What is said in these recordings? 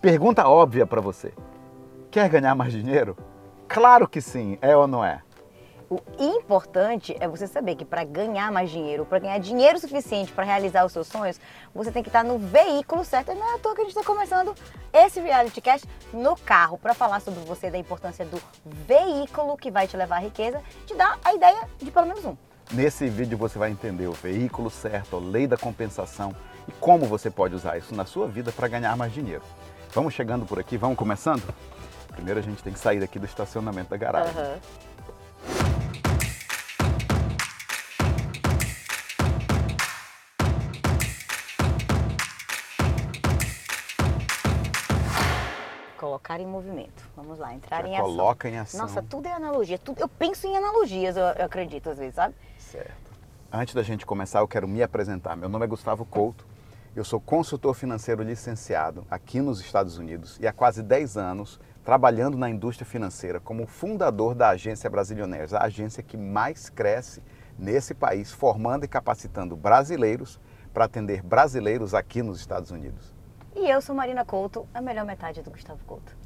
Pergunta óbvia para você. Quer ganhar mais dinheiro? Claro que sim, é ou não é? O importante é você saber que para ganhar mais dinheiro, para ganhar dinheiro suficiente para realizar os seus sonhos, você tem que estar no veículo certo. E não é à toa que a gente está começando esse reality cast no carro para falar sobre você da importância do veículo que vai te levar à riqueza, te dar a ideia de pelo menos um. Nesse vídeo você vai entender o veículo certo, a lei da compensação e como você pode usar isso na sua vida para ganhar mais dinheiro. Vamos chegando por aqui, vamos começando? Primeiro a gente tem que sair daqui do estacionamento da garagem. Uhum. Colocar em movimento. Vamos lá, entrar Já em ação. coloca em ação. Nossa, tudo é analogia. Tudo, eu penso em analogias, eu, eu acredito às vezes, sabe? Certo. Antes da gente começar, eu quero me apresentar. Meu nome é Gustavo Couto. Eu sou consultor financeiro licenciado aqui nos Estados Unidos e há quase 10 anos trabalhando na indústria financeira como fundador da agência Brasilionaires, a agência que mais cresce nesse país, formando e capacitando brasileiros para atender brasileiros aqui nos Estados Unidos. E eu sou Marina Couto, a melhor metade do Gustavo Couto.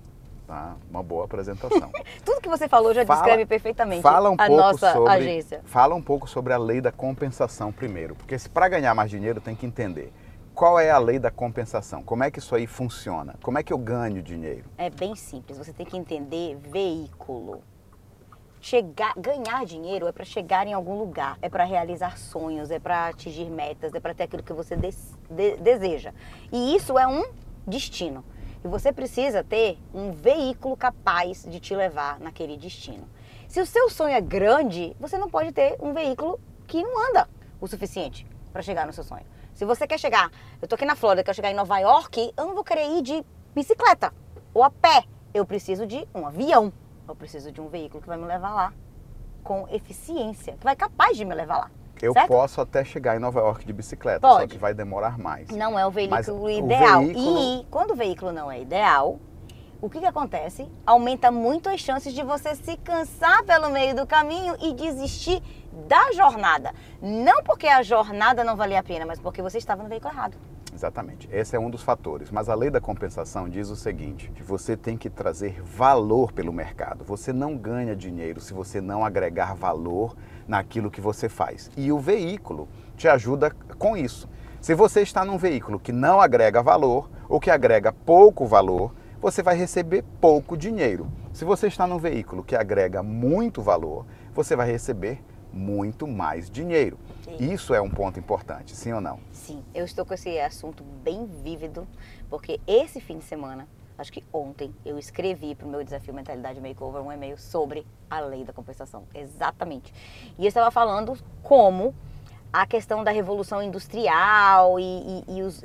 Tá? Uma boa apresentação. Tudo que você falou já Fala- descreve perfeitamente Fala um a pouco nossa sobre, agência. Fala um pouco sobre a lei da compensação primeiro, porque se para ganhar mais dinheiro tem que entender qual é a lei da compensação, como é que isso aí funciona, como é que eu ganho dinheiro. É bem simples, você tem que entender veículo. Chegar, ganhar dinheiro é para chegar em algum lugar, é para realizar sonhos, é para atingir metas, é para ter aquilo que você des- de- deseja. E isso é um destino. E você precisa ter um veículo capaz de te levar naquele destino. Se o seu sonho é grande, você não pode ter um veículo que não anda o suficiente para chegar no seu sonho. Se você quer chegar, eu tô aqui na Flórida, quero chegar em Nova York, eu não vou querer ir de bicicleta ou a pé. Eu preciso de um avião. Eu preciso de um veículo que vai me levar lá com eficiência, que vai capaz de me levar lá. Eu certo? posso até chegar em Nova York de bicicleta, só Pode. que vai demorar mais. Não é o veículo Mas o ideal. veículo- E quando o veículo não é ideal, o que, que acontece? Aumenta muito as chances de você se cansar pelo meio do caminho e desistir da jornada. Não porque a jornada não valia a pena, mas porque você estava no veículo errado. Exatamente. Esse é um dos fatores. Mas a lei da compensação diz o seguinte: que você tem que trazer valor pelo mercado. Você não ganha dinheiro se você não agregar valor naquilo que você faz. E o veículo te ajuda com isso. Se você está num veículo que não agrega valor ou que agrega pouco valor, você vai receber pouco dinheiro. Se você está num veículo que agrega muito valor, você vai receber muito mais dinheiro. Sim. Isso é um ponto importante, sim ou não? Sim, eu estou com esse assunto bem vívido, porque esse fim de semana, acho que ontem, eu escrevi para o meu desafio Mentalidade Makeover um e-mail sobre a lei da compensação. Exatamente. E eu estava falando como a questão da revolução industrial e, e- e os-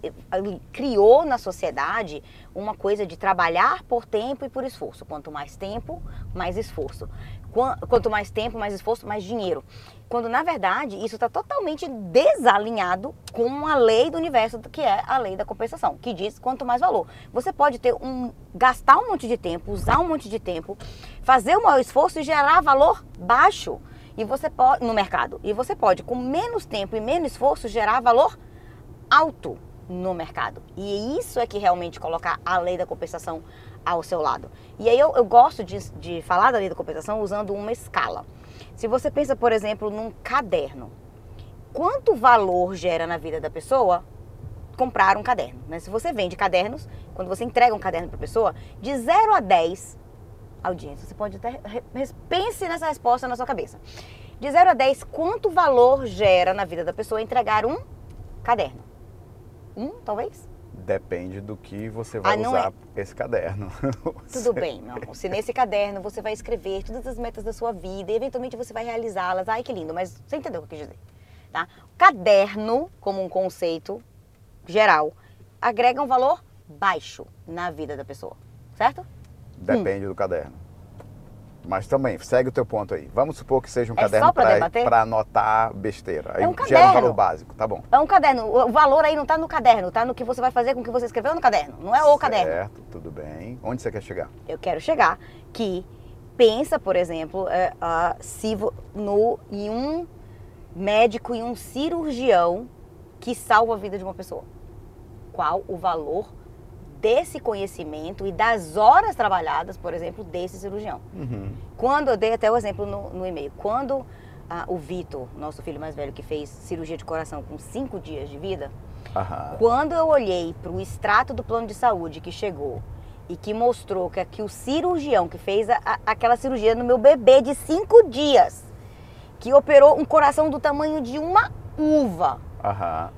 criou na sociedade uma coisa de trabalhar por tempo e por esforço. Quanto mais tempo, mais esforço. Quan- Quanto mais tempo, mais esforço, mais dinheiro. Quando na verdade isso está totalmente desalinhado com a lei do universo, que é a lei da compensação, que diz quanto mais valor. Você pode ter um gastar um monte de tempo, usar um monte de tempo, fazer o maior esforço e gerar valor baixo. E você pode no mercado. E você pode com menos tempo e menos esforço gerar valor alto no mercado. E isso é que realmente colocar a lei da compensação ao seu lado. E aí eu, eu gosto de, de falar da lei da compensação usando uma escala. Se você pensa, por exemplo, num caderno, quanto valor gera na vida da pessoa comprar um caderno? Né? Se você vende cadernos, quando você entrega um caderno para a pessoa, de 0 a 10, audiência, você pode até pense nessa resposta na sua cabeça. De 0 a 10, quanto valor gera na vida da pessoa entregar um caderno? Um, talvez? Depende do que você vai Ah, usar esse caderno. Tudo bem, meu amor. Se nesse caderno você vai escrever todas as metas da sua vida e eventualmente você vai realizá-las. Ai, que lindo, mas você entendeu o que eu quis dizer. Tá? Caderno, como um conceito geral, agrega um valor baixo na vida da pessoa, certo? Depende do caderno. Mas também, segue o teu ponto aí. Vamos supor que seja um É caderno para anotar besteira. Aí É um gera um valor básico, tá bom. É um caderno. O valor aí não está no caderno, tá no que você vai fazer com o que você escreveu no caderno. Não é o caderno. Certo, tudo bem. Onde você quer chegar? Eu quero chegar que pensa, por exemplo, é, ah, se no, em um médico e um cirurgião que salva a vida de uma pessoa. Qual o valor desse conhecimento e das horas trabalhadas, por exemplo, desse cirurgião. Uhum. Quando eu dei até o exemplo no, no e-mail, quando ah, o Vitor, nosso filho mais velho, que fez cirurgia de coração com cinco dias de vida, Aham. quando eu olhei para o extrato do plano de saúde que chegou e que mostrou que, que o cirurgião que fez a- a- aquela cirurgia no meu bebê de cinco dias, que operou um coração do tamanho de uma uva, Aham.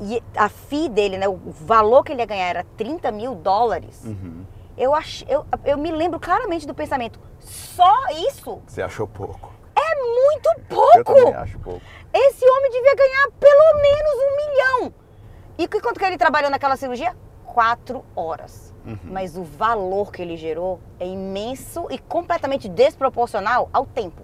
E a FII dele, né, o valor que ele ia ganhar era 30 mil dólares, Uhum. eu, ach, eu, eu me lembro claramente do pensamento, só isso? Você achou pouco? É muito Eu também pouco! acho pouco. Esse homem devia ganhar pelo menos um milhão. E quanto que ele trabalhou naquela cirurgia? Quatro horas. Uhum. Mas o valor que ele gerou é imenso e completamente desproporcional ao tempo.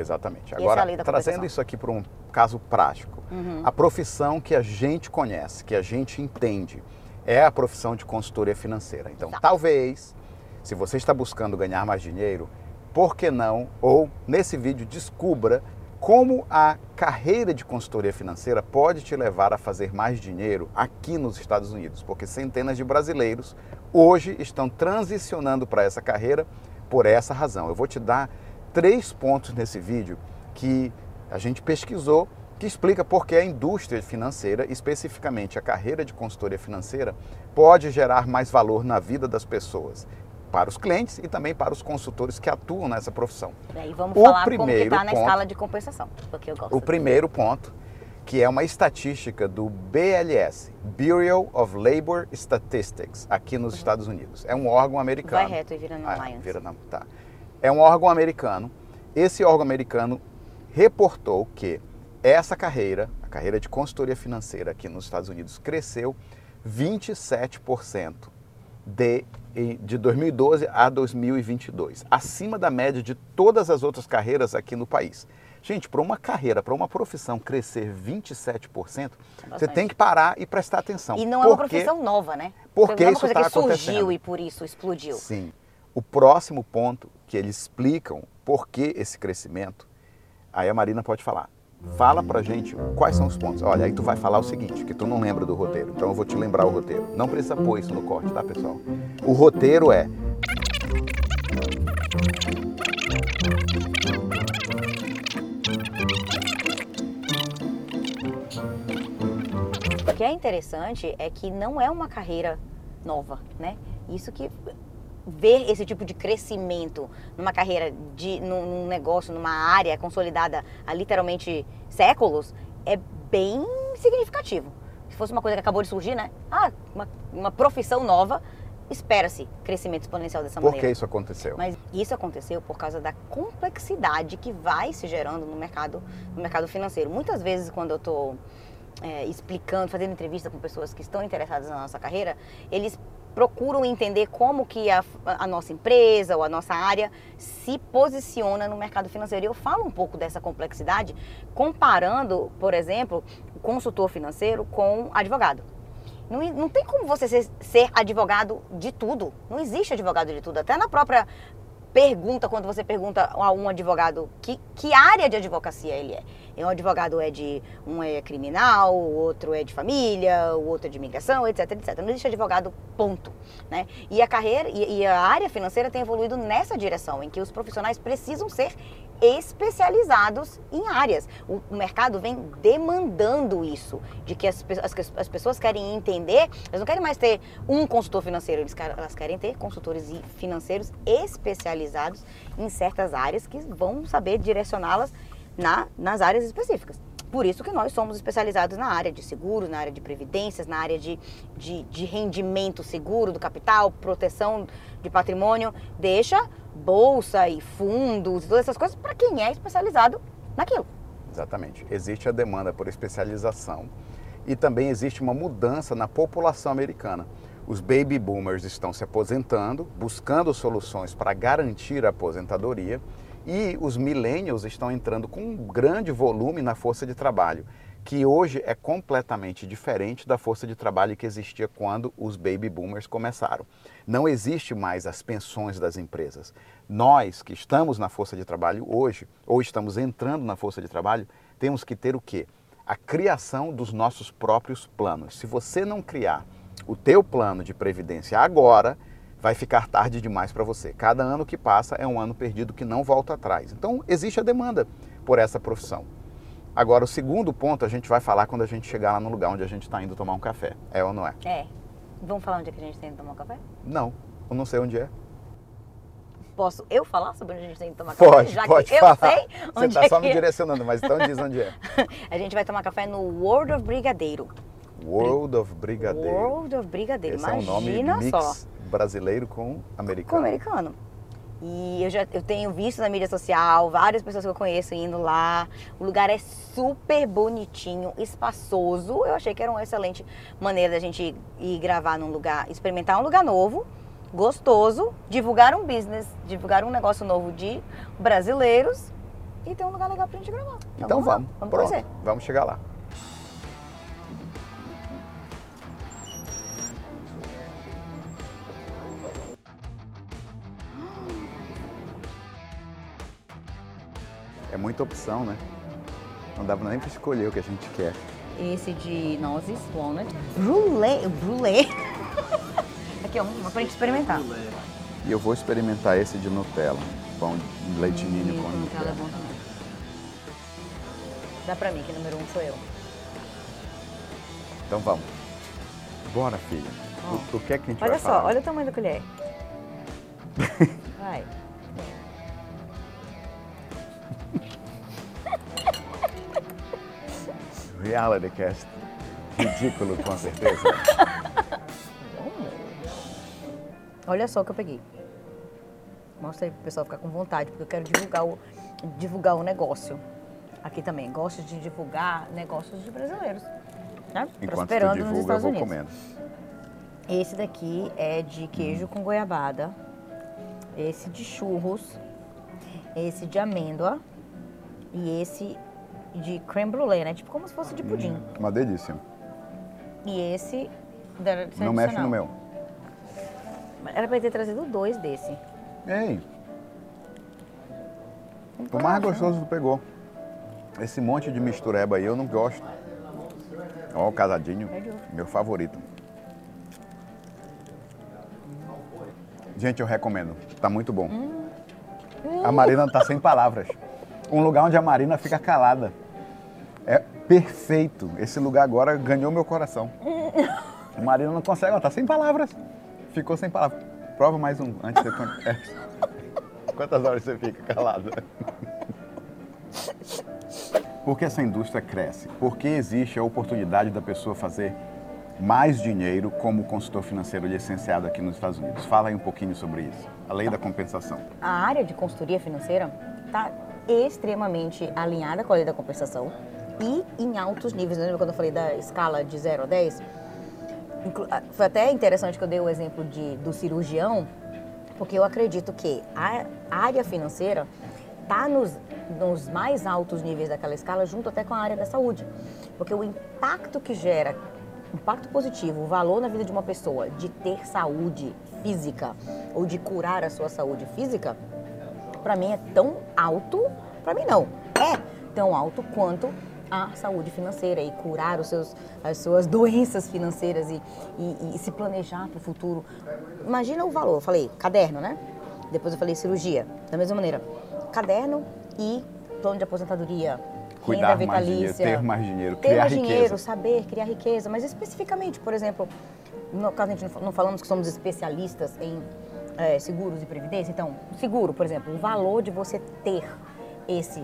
Exatamente. É Agora, trazendo isso aqui para um caso prático, Uhum. a profissão que a gente conhece, que a gente entende, é a profissão de consultoria financeira. Então, Exato. talvez, se você está buscando ganhar mais dinheiro, por que não? Ou nesse vídeo descubra como a carreira de consultoria financeira pode te levar a fazer mais dinheiro aqui nos Estados Unidos, porque centenas de brasileiros hoje estão transicionando para essa carreira por essa razão. Eu vou te dar três pontos nesse vídeo que a gente pesquisou que explica por que a indústria financeira, especificamente a carreira de consultoria financeira, pode gerar mais valor na vida das pessoas, para os clientes e também para os consultores que atuam nessa profissão. E aí vamos O falar como que primeiro tá na ponto- escala de compensação, porque eu gosto. O primeiro ponto, que é uma estatística do BLS, Bureau of Labor Statistics, aqui nos Estados Unidos. É um órgão americano. Vai reto e vira no Ah, Alliance. vira não, tá. É um órgão americano. Esse órgão americano reportou que essa carreira, a carreira de consultoria financeira aqui nos Estados Unidos, cresceu 27% de, de 2012 a 2022, acima da média de todas as outras carreiras aqui no país. Gente, para uma carreira, para uma profissão crescer 27%, você tem que parar e prestar atenção. E não é uma Porque- profissão nova, né? por não que é uma isso coisa tá que surgiu e por isso explodiu. Sim. O próximo ponto que eles explicam por que esse crescimento, aí a Marina pode falar. Fala pra gente quais são os pontos. Olha, aí tu vai falar o seguinte, que tu não lembra do roteiro. Então eu vou te lembrar o roteiro. Não precisa pôr isso no corte, tá, pessoal? O roteiro é O que é interessante é que não é uma carreira nova, né? Isso que ver esse tipo de crescimento numa carreira de num, num negócio, numa área consolidada há literalmente séculos é bem significativo. Se fosse uma coisa que acabou de surgir, né? Ah, uma, uma profissão nova, espera-se crescimento exponencial dessa por maneira. que isso aconteceu. Mas isso aconteceu por causa da complexidade que vai se gerando no mercado, no mercado financeiro. Muitas vezes, quando eu estou explicando, fazendo entrevista com pessoas que estão interessadas na nossa carreira, eles procuram entender como que a, a nossa empresa ou a nossa área se posiciona no mercado financeiro. E eu falo um pouco dessa complexidade comparando, por exemplo, o consultor financeiro com advogado. Não, não tem como você ser, ser advogado de tudo. Não existe advogado de tudo. Até na própria pergunta, quando você pergunta a um advogado que, que área de advocacia ele é. Um advogado é de. Um é criminal, o outro é de família, o outro é de imigração, etc, etc. Não existe advogado, ponto. Né? E a carreira e, e a área financeira tem evoluído nessa direção, em que os profissionais precisam ser especializados em áreas. O, mercado vem demandando isso, de que as, as, as pessoas querem entender, elas não querem mais ter um consultor financeiro, elas querem ter consultores financeiros especializados em certas áreas que vão saber direcioná-las na, nas áreas específicas. Por isso que nós somos especializados na área de seguros, na área de previdências, na área de, de, de rendimento seguro do capital, proteção de patrimônio. Deixa bolsa e fundos, todas essas coisas para quem é especializado naquilo. Exatamente. Existe a demanda por especialização e também existe uma mudança na população americana. Os baby boomers estão se aposentando, buscando soluções para garantir a aposentadoria e os millennials estão entrando com um grande volume na força de trabalho, que hoje é completamente diferente da força de trabalho que existia quando os baby boomers começaram. Não existe mais as pensões das empresas. Nós que estamos na força de trabalho hoje, ou estamos entrando na força de trabalho, temos que ter o quê? A criação dos nossos próprios planos. Se você não criar o teu plano de previdência agora vai ficar tarde demais para você. Cada ano que passa é um ano perdido que não volta atrás. Então, existe a demanda por essa profissão. Agora, o segundo ponto a gente vai falar quando a gente chegar lá no lugar onde a gente está indo tomar um café. É ou não é? É. Vamos falar onde é que a gente tem que tomar um café? Não, eu não sei onde é. Posso eu falar sobre onde a gente tem que tomar Pode, café? Já pode que falar. eu sei Você está é só me direcionando, mas então diz onde é. A gente vai tomar café no World of Brigadeiro. World of Brigadeiro. World of Brigadeiro. Esse é um nome Imagina mix só. Brasileiro com Com americano. americano. E eu já eu tenho visto na mídia social várias pessoas que eu conheço indo lá. O lugar é super bonitinho, espaçoso. Eu achei que era uma excelente maneira da gente ir gravar num lugar, experimentar um lugar novo, gostoso, divulgar um business, divulgar um negócio novo de brasileiros e ter um lugar legal pra gente gravar. Então lá, vamos, vamos pronto, conhecer. vamos chegar lá. É muita opção, né? Não dá nem para escolher o que a gente quer. Esse de nozes, walnut, brulé, brulé. Aqui, ó, uma pra gente experimentar. E eu vou experimentar esse de Nutella. Pão de leite ninho com Nutella é Nutella. bom também. Dá pra mim, que número um sou eu. Então vamos. Bora, filha. Ó. O, o que é que a gente Olha vai só, falar? olha o tamanho da colher. Vai. Reality cast. Ridículo, com certeza. Olha só o que eu peguei. Mostra aí pro pessoal ficar com vontade, porque eu quero divulgar o, divulgar o negócio. Aqui também. Gosto de divulgar negócios de brasileiros. Né? Enquanto Prosperando nos divulga, eu Estados Unidos. comendo. Esse daqui é de queijo com goiabada. Esse de churros. Esse de amêndoa. E esse de creme brulee, né? Tipo como se fosse de pudim. Uma delícia. E esse Não mexe no meu. Era pra ter trazido dois desse. Ei, Tem o mais né? gostoso tu pegou. Esse monte de mistureba aí eu não gosto. Ó, o casadinho, meu favorito. Gente, eu recomendo. Tá muito bom. Hum. A Marina tá sem palavras. Um lugar onde a Marina fica calada. É perfeito. Esse lugar agora ganhou meu coração. A Marina não consegue, ela tá sem palavras. Ficou sem palavras. Prova mais um antes de você. É. Quantas horas você fica calada? Por que essa indústria cresce? Porque existe a oportunidade da pessoa fazer mais dinheiro como consultor financeiro licenciado aqui nos Estados Unidos. Fala aí um pouquinho sobre isso. A lei da compensação. A área de consultoria financeira está extremamente alinhada com a lei da compensação e em altos níveis. Lembra quando eu falei da escala de 0 a 10? Inclu- ah, Foi até interessante que eu dei o exemplo de, do cirurgião, porque eu acredito que a área financeira está nos, nos mais altos níveis daquela escala, junto até com a área da saúde. Porque o impacto que gera, impacto positivo, o valor na vida de uma pessoa de ter saúde física ou de curar a sua saúde física, para mim é tão alto, para mim não, é tão alto quanto a saúde financeira e curar os seus, as suas doenças financeiras e, e- e se planejar para o futuro. Imagina o valor, eu falei caderno, né? Depois eu falei cirurgia, da mesma maneira. Caderno e plano de aposentadoria, Cuidar renda mais dinheiro, ter mais dinheiro, ter criar mais riqueza. dinheiro, saber criar riqueza, mas especificamente, por exemplo, no caso a gente não fa- não falamos que somos especialistas em eh, seguros e previdência, então, seguro, por exemplo, o valor de você ter esse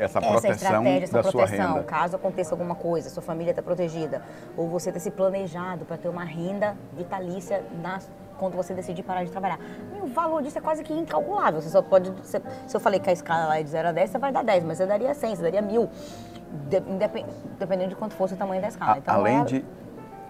Essa essa proteção estratégia, essa da sua proteção, renda. caso aconteça alguma coisa, sua família está protegida, ou você ter se planejado para ter uma renda vitalícia na- quando você decidir parar de trabalhar. E o valor disso é quase que incalculável. Você só pode. você- se eu falei que a escala lá é de 0 a 10, você vai dar 10, mas você daria 100, você daria 1000, de- indepen- dependendo de quanto fosse o tamanho da escala. A- Então, além, é- de,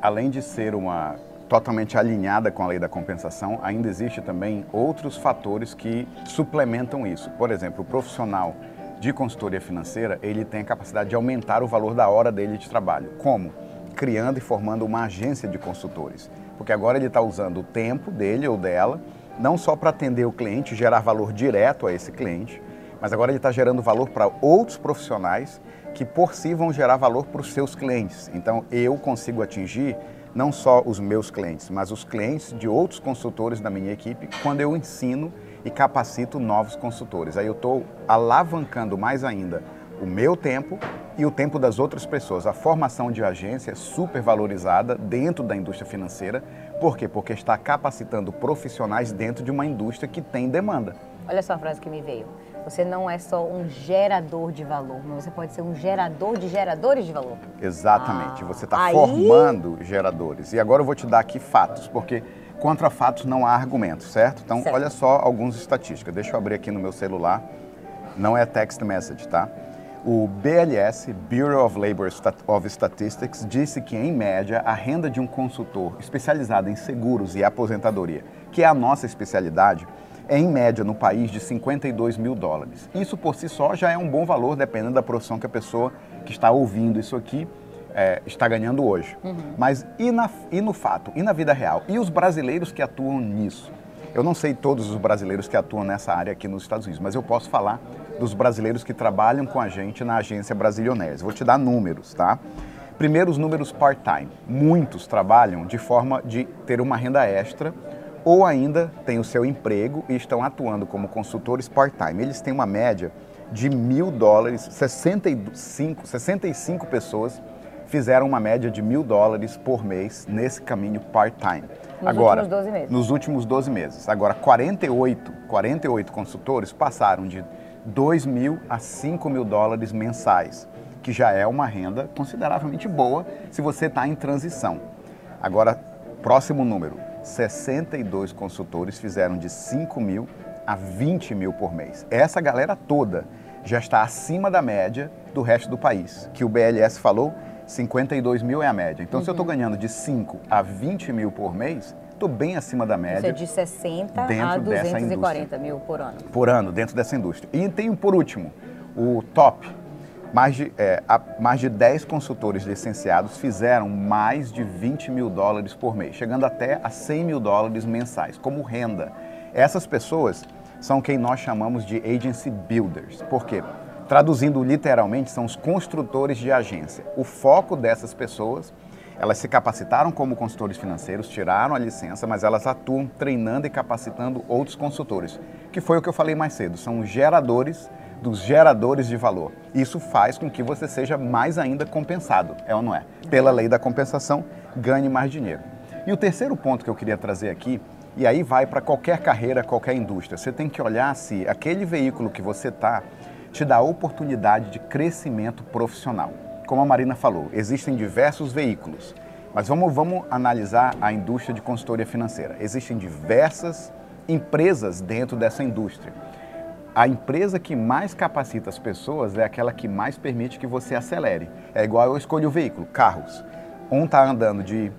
além de ser uma totalmente alinhada com a lei da compensação, ainda existe também outros fatores que suplementam isso. Por exemplo, o profissional de consultoria financeira, ele tem a capacidade de aumentar o valor da hora dele de trabalho. Como? Criando e formando uma agência de consultores. Porque agora ele está usando o tempo dele ou dela, não só para atender o cliente, gerar valor direto a esse cliente, mas agora ele está gerando valor para outros profissionais que por si vão gerar valor para os seus clientes. Então eu consigo atingir não só os meus clientes, mas os clientes de outros consultores da minha equipe, quando eu ensino e capacito novos consultores. Aí eu estou alavancando mais ainda o meu tempo e o tempo das outras pessoas. A formação de agência é super valorizada dentro da indústria financeira. Por quê? Porque está capacitando profissionais dentro de uma indústria que tem demanda. Olha só a frase que me veio. Você não é só um gerador de valor, mas você pode ser um gerador de geradores de valor. Exatamente. Ah, você está aí... formando geradores. E agora eu vou te dar aqui fatos, porque contra fatos não há argumentos, certo? Então, certo. olha só algumas estatísticas. Deixa eu abrir aqui no meu celular. Não é text message, tá? O BLS, Bureau of Labor of Statistics, disse que, em média, a renda de um consultor especializado em seguros e aposentadoria, que é a nossa especialidade, é em média no país de 52 mil dólares. Isso por si só já é um bom valor, dependendo da profissão que a pessoa que está ouvindo isso aqui é, está ganhando hoje. Uhum. Mas e, na, e no fato, e na vida real? E os brasileiros que atuam nisso? Eu não sei todos os brasileiros que atuam nessa área aqui nos Estados Unidos, mas eu posso falar dos brasileiros que trabalham com a gente na agência Brasilionés. Vou te dar números, tá? Primeiro, os números part-time. Muitos trabalham de forma de ter uma renda extra ou ainda têm o seu emprego e estão atuando como consultores part-time. Eles têm uma média de mil dólares, 65, 65 pessoas fizeram uma média de mil dólares por mês nesse caminho part-time. Nos Agora, últimos 12 meses. Nos últimos 12 meses. Agora, 48, 48 consultores passaram de 2 mil a 5 mil dólares mensais, que já é uma renda consideravelmente boa se você está em transição. Agora, próximo número, 62 consultores fizeram de 5 mil a 20 mil por mês. Essa galera toda já está acima da média do resto do país, que o BLS falou, 52 mil é a média. Então, uhum. se eu estou uhum. ganhando de 5 a 20 mil por mês, estou bem acima da média. Isso é de 60 a 240 mil por ano. Por ano, dentro dessa indústria. E tem, por último, o top, mais de, é, mais de 10 consultores licenciados fizeram mais de 20 mil dólares por mês, chegando até a 100 mil dólares mensais, como renda. Essas pessoas são quem nós chamamos de agency builders. Por quê? Traduzindo literalmente, são os construtores de agência. O foco dessas pessoas, elas se capacitaram como consultores financeiros, tiraram a licença, mas elas atuam treinando e capacitando outros consultores, que foi o que eu falei mais cedo, são geradores dos geradores de valor. Isso faz com que você seja mais ainda compensado, é ou não é? Pela lei da compensação, ganhe mais dinheiro. E o terceiro ponto que eu queria trazer aqui, e aí vai para qualquer carreira, qualquer indústria, você tem que olhar se aquele veículo que você está te dá oportunidade de crescimento profissional. Como a Marina falou, existem diversos veículos, mas vamos, vamos analisar a indústria de consultoria financeira. Existem diversas empresas dentro dessa indústria a empresa que mais capacita as pessoas é aquela que mais permite que você acelere. É igual eu escolho o veículo, carros. Um está andando de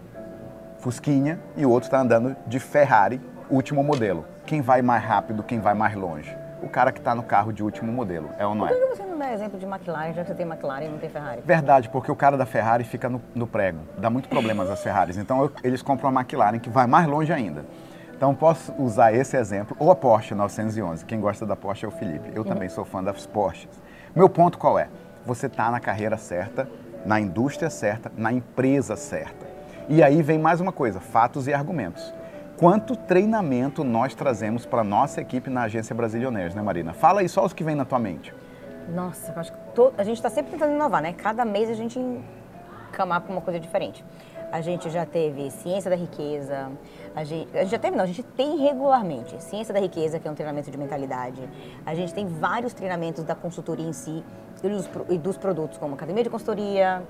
Fusquinha e o outro está andando de Ferrari, último modelo. Quem vai mais rápido, quem vai mais longe? O cara que está no carro de último modelo, é ou não é? Por que você não dá exemplo de McLaren, já que você tem McLaren e não tem Ferrari? Verdade, porque o cara da Ferrari fica no, no prego. Dá muito problemas às Ferraris. Então eu, eles compram a McLaren, que vai mais longe ainda. Então posso usar esse exemplo, ou a Porsche 911. Quem gosta da Porsche é o Felipe. Eu uhum. também sou fã das Porsches. Meu ponto qual é? Você está na carreira certa, na indústria certa, na empresa certa. E aí vem mais uma coisa, fatos e argumentos. Quanto treinamento nós trazemos para nossa equipe na agência Brasilioneiros, né Marina? Fala aí só os que vem na tua mente. Nossa, acho que to... a gente está sempre tentando inovar, né? Cada mês a gente encamar para uma coisa diferente. A gente já teve ciência da riqueza, a gente, a gente já teve, não, a gente tem regularmente ciência da riqueza, que é um treinamento de mentalidade. A gente tem vários treinamentos da consultoria em si e dos, e dos produtos, como academia de consultoria,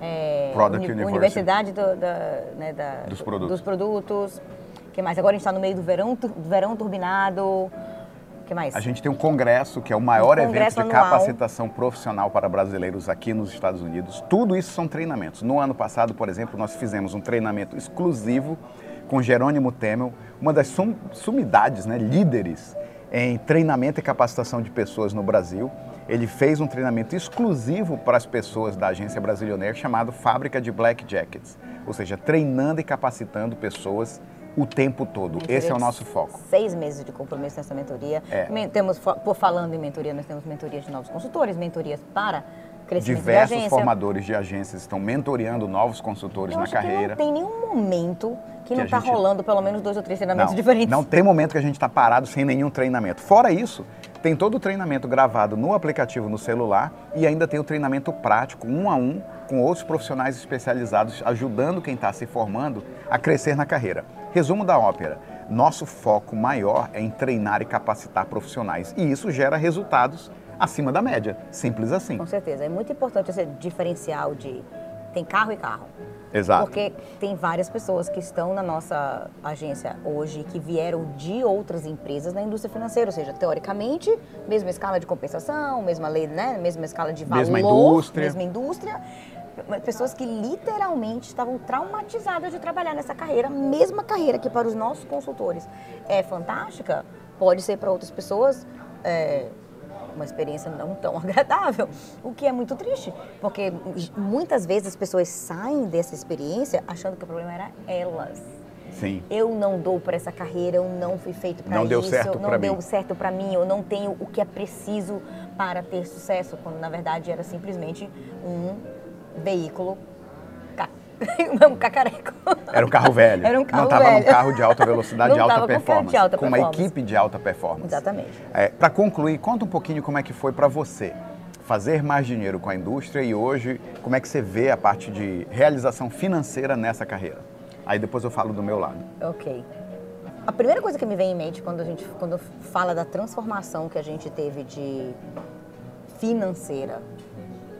é, uni, universidade do, da, né, da, dos produtos. Dos produtos. Que mais? Agora a gente está no meio do verão, do verão turbinado que mais? A gente tem um congresso, que é o maior um evento de anual. capacitação profissional para brasileiros aqui nos Estados Unidos. Tudo isso são treinamentos. No ano passado, por exemplo, nós fizemos um treinamento exclusivo com Jerônimo Temel, uma das sum, sumidades, né, líderes em treinamento e capacitação de pessoas no Brasil. Ele fez um treinamento exclusivo para as pessoas da agência Brasilionaire chamado Fábrica de Black Jackets, ou seja, treinando e capacitando pessoas o tempo todo. Mentoria Esse é o nosso foco. Seis meses de compromisso nessa mentoria. É. Temos, por falando em mentoria, nós temos mentorias de novos consultores, mentorias para Crescimento de Diversos agência. formadores de agências estão mentoreando novos consultores Eu na carreira. não tem nenhum momento que, Que não está gente- rolando pelo menos dois ou três treinamentos Não, diferentes. não tem momento que a gente está parado sem nenhum treinamento. Fora isso, tem todo o treinamento gravado no aplicativo no celular e ainda tem o treinamento prático, um a um, com outros profissionais especializados, ajudando quem está se formando a crescer na carreira. Resumo da ópera: nosso foco maior é em treinar e capacitar profissionais e isso gera resultados acima da média. Simples assim. Com certeza. É muito importante esse diferencial de tem carro e carro. Exato. Porque tem várias pessoas que estão na nossa agência hoje que vieram de outras empresas na indústria financeira, ou seja, teoricamente, mesma escala de compensação, mesma lei, né? Mesma escala de valor, Mesma indústria. mesma indústria. Pessoas que literalmente estavam traumatizadas de trabalhar nessa carreira, mesma carreira que para os nossos consultores é fantástica, pode ser para outras pessoas é, uma experiência não tão agradável, o que é muito triste, porque muitas vezes as pessoas saem dessa experiência achando que o problema era elas. Sim. Eu não dou para essa carreira, eu não fui feito para isso, Não deu certo não deu mim. certo para mim, eu não tenho o que é preciso para ter sucesso, quando na verdade era simplesmente um veículo um cacareco. Era um carro velho. Era um carro Não estava num velho. carro de alta velocidade, de alta tava carro de performance. alta com uma performance. equipe de alta performance. Exatamente. para concluir, conta um pouquinho como é que foi para você fazer mais dinheiro com a indústria e hoje como é que você vê a parte de realização financeira nessa carreira. Aí depois eu falo do meu lado. Ok. A primeira coisa que me vem em mente quando a gente quando fala da transformação que a gente teve de financeira,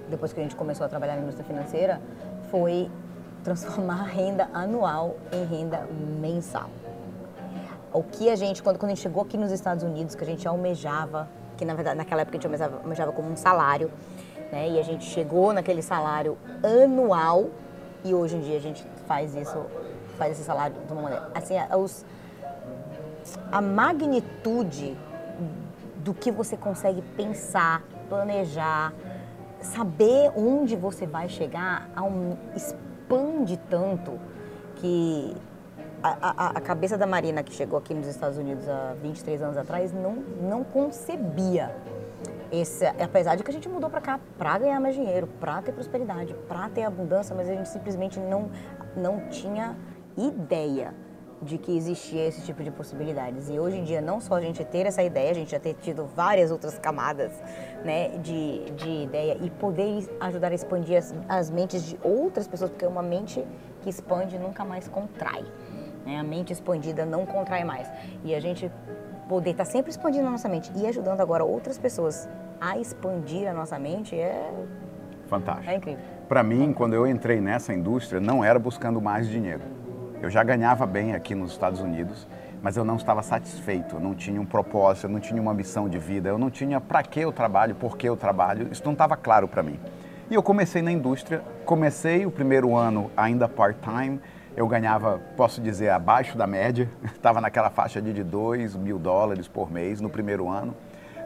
depois que a gente começou a trabalhar na indústria financeira, foi transformar a renda anual em renda mensal. O que a gente, quando, quando a gente chegou aqui nos Estados Unidos, que a gente almejava, que na verdade naquela época a gente almejava, almejava como um salário, né? E a gente chegou naquele salário anual e hoje em dia a gente faz isso, faz esse salário de uma maneira. Assim, os, a magnitude do que você consegue pensar, planejar, saber onde você vai chegar, aum- expande tanto que a, a- a cabeça da Marina, que chegou aqui nos Estados Unidos há 23 anos atrás, não, não concebia. Esse, apesar de que a gente mudou para cá para ganhar mais dinheiro, para ter prosperidade, para ter abundância, mas a gente simplesmente não, não tinha ideia de que existia esse tipo de possibilidades. E hoje em dia, não só a gente ter essa ideia, a gente já ter tido várias outras camadas né, de, de ideia e poder ajudar a expandir as, as mentes de outras pessoas, porque uma mente que expande nunca mais contrai. né? A mente expandida não contrai mais. E a gente poder estar sempre expandindo a nossa mente e ajudando agora outras pessoas a expandir a nossa mente é, Fantástico. é incrível. Para mim, quando eu entrei nessa indústria, não era buscando mais dinheiro. Eu já ganhava bem aqui nos Estados Unidos, mas eu não estava satisfeito, eu não tinha um propósito, eu não tinha uma missão de vida, eu não tinha para que eu trabalho, por que eu trabalho, isso não estava claro para mim. E eu comecei na indústria, comecei o primeiro ano ainda part-time, eu ganhava, posso dizer, abaixo da média, estava naquela faixa de 2 mil dólares por mês no primeiro ano.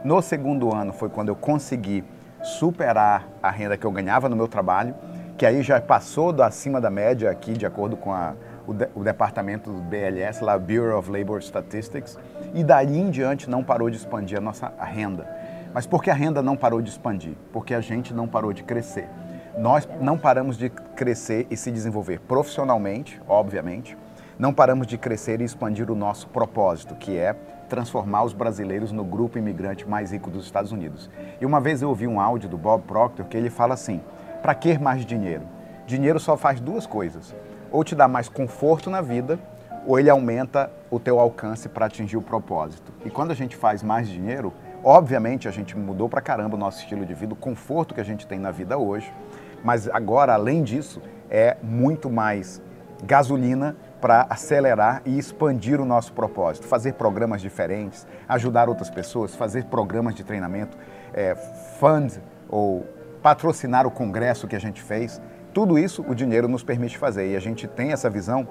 No segundo ano foi quando eu consegui superar a renda que eu ganhava no meu trabalho, que aí já passou do acima da média aqui, de acordo com a, o, de- o departamento do BLS, lá Bureau of Labor Statistics, e dali em diante não parou de expandir a nossa renda. Mas por que a renda não parou de expandir? Porque a gente não parou de crescer. Nós não paramos de crescer e se desenvolver profissionalmente, obviamente, não paramos de crescer e expandir o nosso propósito, que é transformar os brasileiros no grupo imigrante mais rico dos Estados Unidos. E uma vez eu ouvi um áudio do Bob Proctor que ele fala assim: para que mais dinheiro? Dinheiro só faz duas coisas: ou te dá mais conforto na vida, ou ele aumenta o teu alcance para atingir o propósito. E quando a gente faz mais dinheiro, obviamente a gente mudou para caramba o nosso estilo de vida, o conforto que a gente tem na vida hoje, mas agora, além disso, é muito mais gasolina para acelerar e expandir o nosso propósito, fazer programas diferentes, ajudar outras pessoas, fazer programas de treinamento, é, fund ou patrocinar o congresso que a gente fez. Tudo isso o dinheiro nos permite fazer e a gente tem essa visão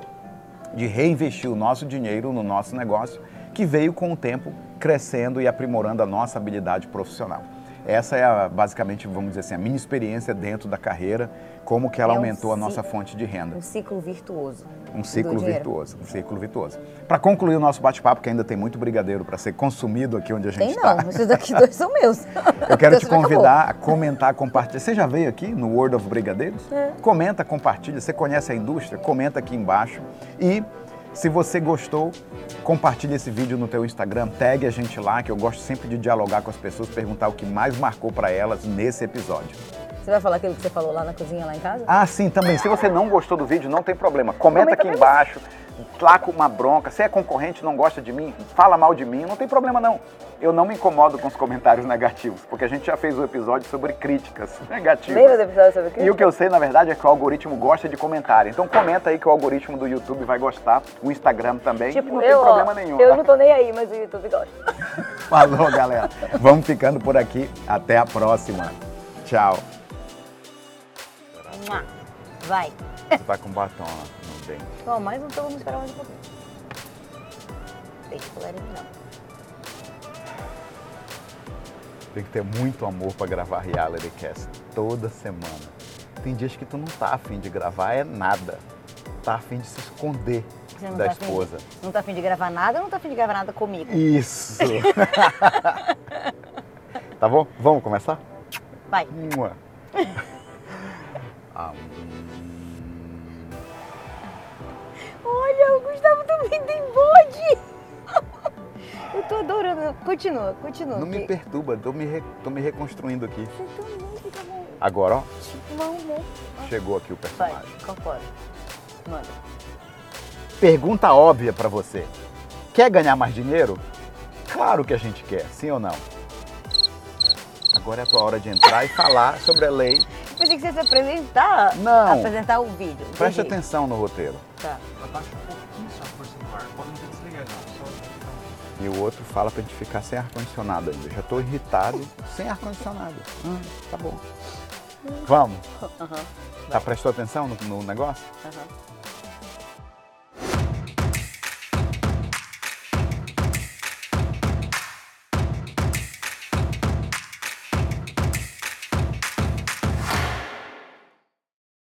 de reinvestir o nosso dinheiro no nosso negócio, que veio com o tempo crescendo e aprimorando a nossa habilidade profissional. Essa é a, basicamente, vamos dizer assim, a minha experiência dentro da carreira, como que ela É um aumentou a nossa fonte de renda. Um ciclo virtuoso. Um ciclo virtuoso, um ciclo virtuoso. Para concluir o nosso bate-papo, que ainda tem muito brigadeiro para ser consumido aqui onde a gente Tem está. não, esses daqui dois são meus. Eu quero te convidar a comentar, compartilhar. Você já veio aqui no World of Brigadeiros? É. Comenta, compartilha. Você conhece a indústria? Comenta aqui embaixo. E se você gostou, compartilha esse vídeo no teu Instagram, tag a gente lá, que eu gosto sempre de dialogar com as pessoas, perguntar o que mais marcou para elas nesse episódio. Você vai falar aquilo que você falou lá na cozinha, lá em casa? Ah, sim, também. Se você não gostou do vídeo, não tem problema. Comenta, Comenta aqui embaixo, lá com uma bronca. Se é concorrente, não gosta de mim, fala mal de mim, não tem problema não. Eu não me incomodo com os comentários negativos, porque a gente já fez um episódio sobre críticas negativas. Lembra do episódio sobre crítica? E o que eu sei, na verdade, é que o algoritmo gosta de comentário. Então comenta aí que o algoritmo do YouTube vai gostar, o Instagram também, Tipo, não tem eu, ó, problema nenhum. eu não tô nem aí, mas o YouTube gosta. Falou, galera. Vamos ficando por aqui. Até a próxima. Tchau. Vai. Você tá com batom no dente. Ó, mais um então vamos esperar mais um pouquinho. O colerinho não. Tem que ter muito amor pra gravar reality cast toda semana. Tem dias que tu não tá afim de gravar, é nada. Tá afim de se esconder da tá afim esposa. não tá afim de gravar nada ou não tá afim de gravar nada comigo? Isso! tá bom? Vamos começar? Vai. Mua. Olha, o Gustavo também tem bode. Eu tô adorando. Continua, continua. Não me perturba, tô me, re- tô me reconstruindo aqui. Você também fica bom. Agora, ó, Não, não. chegou aqui o Vai, personagem. incorpora. Manda. Pergunta óbvia pra você. Quer ganhar mais dinheiro? Claro que a gente quer, sim ou não? Agora é a tua hora de entrar e falar sobre a lei. Pensei que você ia se apresentar. Não. Apresentar o vídeo. Preste atenção no roteiro. Tá. Abaixa um pouquinho só a força do ar. Pode não ter desligado, não. Só E o outro fala pra gente ficar sem ar-condicionado ainda. Eu já tô irritado sem ar-condicionado. Hum, tá bom. Vamos. Aham. Tá, prestou atenção no, no negócio?